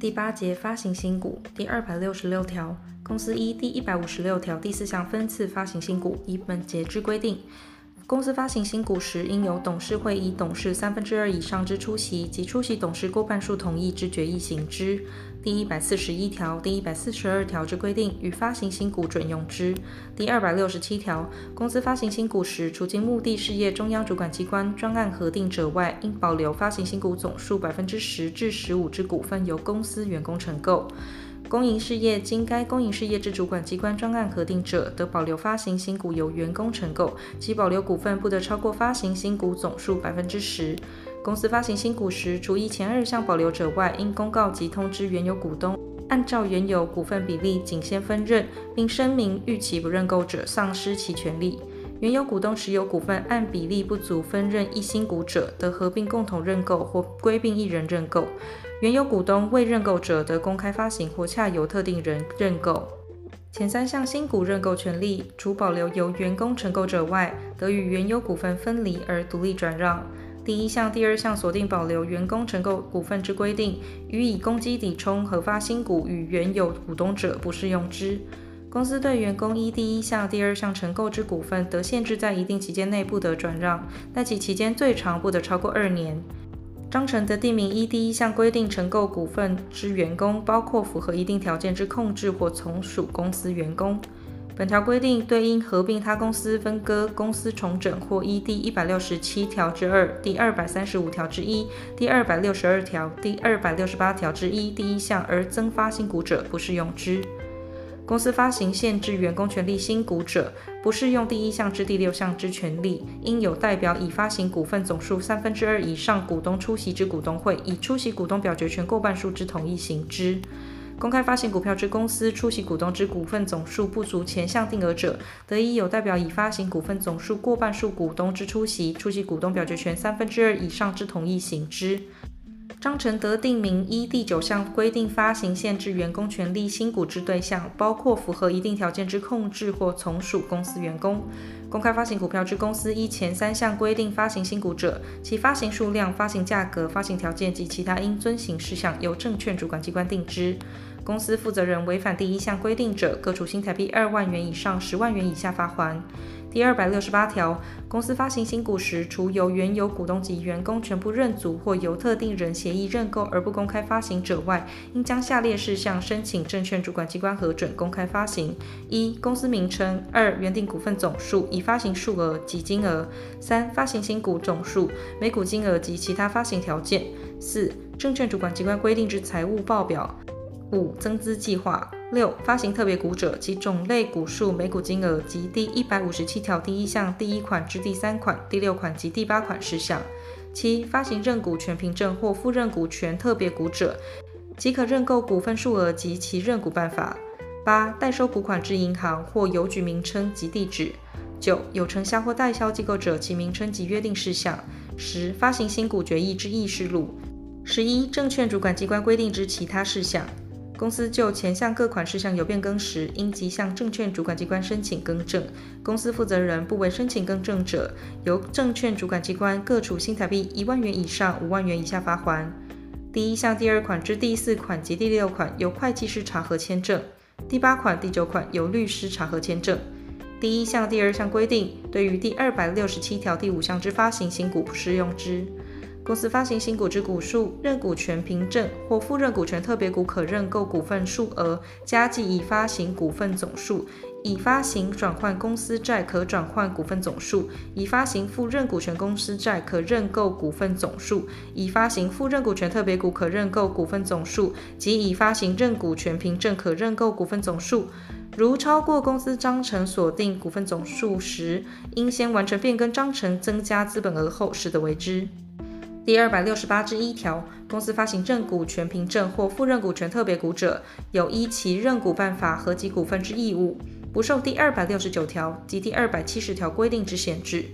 第八节发行新股第二百六十六条，公司一第一百五十六条第四项分次发行新股，以本节之规定。公司发行新股时，应由董事会以董事三分之二以上之出席及出席董事过半数同意之决议行之。第一百四十一条、第一百四十二条之规定，与发行新股准用之。第二百六十七条，公司发行新股时，除经目的事业中央主管机关专案核定者外，应保留发行新股总数百分之十至十五之股份由公司员工承购。公营事业经该公营事业之主管机关专案核定者，得保留发行新股由员工承购，其保留股份不得超过发行新股总数百分之十。公司发行新股时，除依前二项保留者外，应公告及通知原有股东，按照原有股份比例仅先分认，并声明逾期不认购者，丧失其权利。原有股东持有股份按比例不足分认一新股者，得合并共同认购或归并一人认购；原有股东未认购者，得公开发行或洽由特定人认购。前三项新股认购权利，除保留由员工承购者外，得与原有股份分离而独立转让。第一项、第二项锁定保留员工承购股份之规定，予以公积抵充核发新股与原有股东者，不适用之。公司对员工依第一项、第二项承购之股份，得限制在一定期间内不得转让，但其期间最长不得超过二年。章程的定名一第一项规定承购股份之员工，包括符合一定条件之控制或从属公司员工。本条规定对因合并他公司、分割、公司重整或依第一百六十七条之二、第二百三十五条之一、第二百六十二条、第二百六十八条之一第一项而增发新股者，不适用之。公司发行限制员工权利新股者，不适用第一项至第六项之权利，应有代表已发行股份总数三分之二以上股东出席之股东会，以出席股东表决权过半数之同意行之。公开发行股票之公司出席股东之股份总数不足前项定额者，得以有代表已发行股份总数过半数股东之出席，出席股东表决权三分之二以上之同意行之。章程得定明依第九项规定发行限制员工权利新股之对象，包括符合一定条件之控制或从属公司员工。公开发行股票之公司依前三项规定发行新股者，其发行数量、发行价格、发行条件及其他应遵行事项，由证券主管机关定之。公司负责人违反第一项规定者，各处新台币二万元以上十万元以下罚锾。第二百六十八条，公司发行新股时，除由原有股东及员工全部认组或由特定人协议认购而不公开发行者外，应将下列事项申请证券主管机关核准公开发行：一、公司名称；二、原定股份总数、已发行数额及金额；三、发行新股总数、每股金额及其他发行条件；四、证券主管机关规定之财务报表；五、增资计划。六、发行特别股者，及种类、股数、每股金额及第一百五十七条第一项第一款至第三款、第六款及第八款事项。七、发行认股权凭证或复认股权特别股者，即可认购股份数额及其认股办法。八、代收股款之银行或邮局名称及地址。九、有承销或代销机构者，其名称及约定事项。十、发行新股决议之议事录。十一、证券主管机关规定之其他事项。公司就前项各款事项有变更时，应即向证券主管机关申请更正。公司负责人不为申请更正者，由证券主管机关各处新台币一万元以上五万元以下罚锾。第一项第二款之第四款及第六款由会计师查核签证，第八款、第九款由律师查核签证。第一项第二项规定，对于第二百六十七条第五项之发行新股不适用之。公司发行新股之股数、认股权凭证或复认股权特别股可认购股份数额，加计已发行股份总数；已发行转换公司债可转换股份总数；已发行复认股权公司债可认购股份总数；已发行复认股权特别股可认购股份总数及已发行认股权凭证可认购股份总数。如超过公司章程所定股份总数时，应先完成变更章程增加资本额后，始得为之。第二百六十八之一条，公司发行认股权凭证或副认股权特别股者，有依其认股办法核集股份之义务，不受第二百六十九条及第二百七十条规定之限制。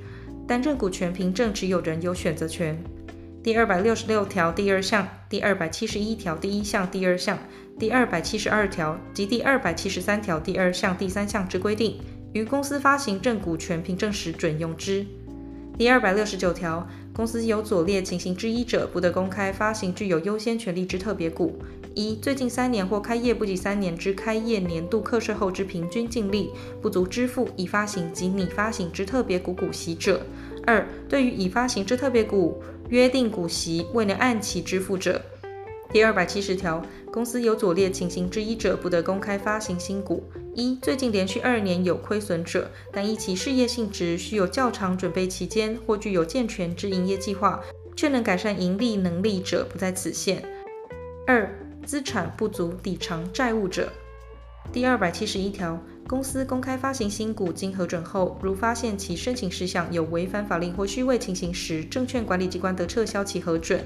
但认股权凭证持有人有选择权。第二百六十六条第二项、第二百七十一条第一项、第二项、第二百七十二条及第二百七十三条第二项、第三项之规定，于公司发行认股权凭证时准用之。第二百六十九条。公司有左列情形之一者，不得公开发行具有优先权利之特别股：一、最近三年或开业不及三年之开业年度课税后之平均净利不足支付已发行及拟发行之特别股股息者；二、对于已发行之特别股约定股息未能按期支付者。第二百七十条，公司有左列情形之一者，不得公开发行新股：一、最近连续二年有亏损者，但依其事业性质需有较长准备期间，或具有健全之营业计划，却能改善盈利能力者，不在此限；二、资产不足抵偿债务者。第二百七十一条，公司公开发行新股经核准后，如发现其申请事项有违反法令或虚伪情形时，证券管理机关得撤销其核准。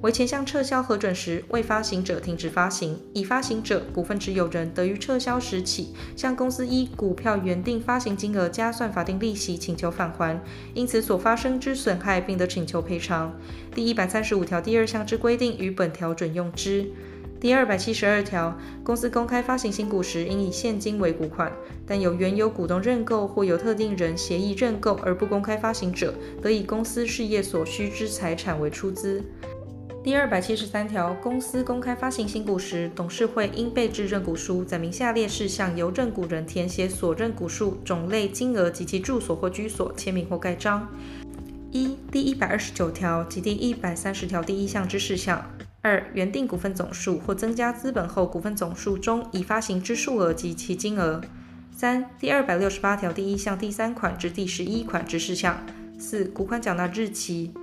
为前项撤销核准时，未发行者停止发行；已发行者，股份持有人得于撤销时起，向公司依股票原定发行金额加算法定利息请求返还，因此所发生之损害，并得请求赔偿。第一百三十五条第二项之规定与本条准用之。第二百七十二条，公司公开发行新股时，应以现金为股款，但有原有股东认购或由特定人协议认购而不公开发行者，得以公司事业所需之财产为出资。第二百七十三条，公司公开发行新股时，董事会应备置认股书，载明下列事项，由认股人填写所认股数、种类、金额及其住所或居所，签名或盖章。一、第一百二十九条及第一百三十条第一项之事项；二、原定股份总数或增加资本后股份总数中已发行之数额及其金额；三、第二百六十八条第一项第三款至第十一款之事项；四、股款缴纳日期。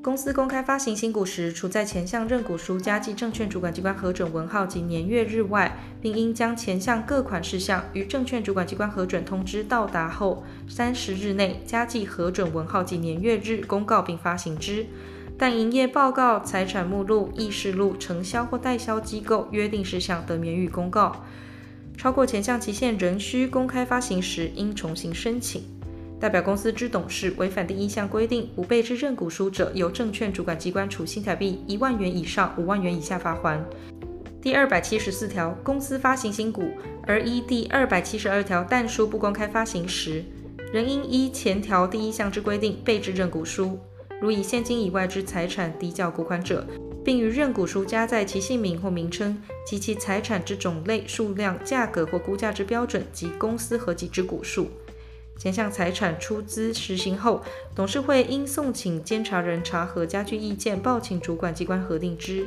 公司公开发行新股时，除在前项认股书加记证券主管机关核准文号及年月日外，并应将前项各款事项于证券主管机关核准通知到达后三十日内加记核准文号及年月日公告并发行之。但营业报告、财产目录、议事录、承销或代销机构约定事项得免予公告。超过前项期限仍需公开发行时，应重新申请。代表公司之董事违反第一项规定，不备置认股书者，由证券主管机关处新台币一万元以上五万元以下罚锾。第二百七十四条，公司发行新股，而依第二百七十二条但书不公开发行时，仍应依前条第一项之规定备置认股书。如以现金以外之财产抵缴股款者，并于认股书加载其姓名或名称及其财产之种类、数量、价格或估价之标准及公司合计之股数。前项财产出资实行后，董事会应送请监察人查核加具意见，报请主管机关核定之。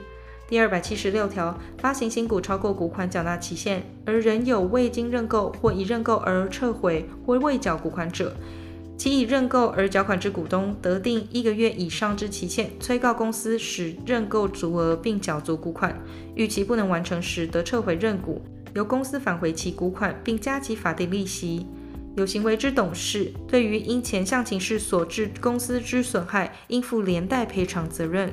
第二百七十六条，发行新股超过股款缴纳期限，而仍有未经认购或已认购而撤回或未缴股款者，其已认购而缴款之股东，得定一个月以上之期限，催告公司使认购足额并缴足股款。逾期不能完成时，得撤回认股，由公司返回其股款，并加其法定利息。有行为之董事，对于因前项情事所致公司之损害，应负连带赔偿责任。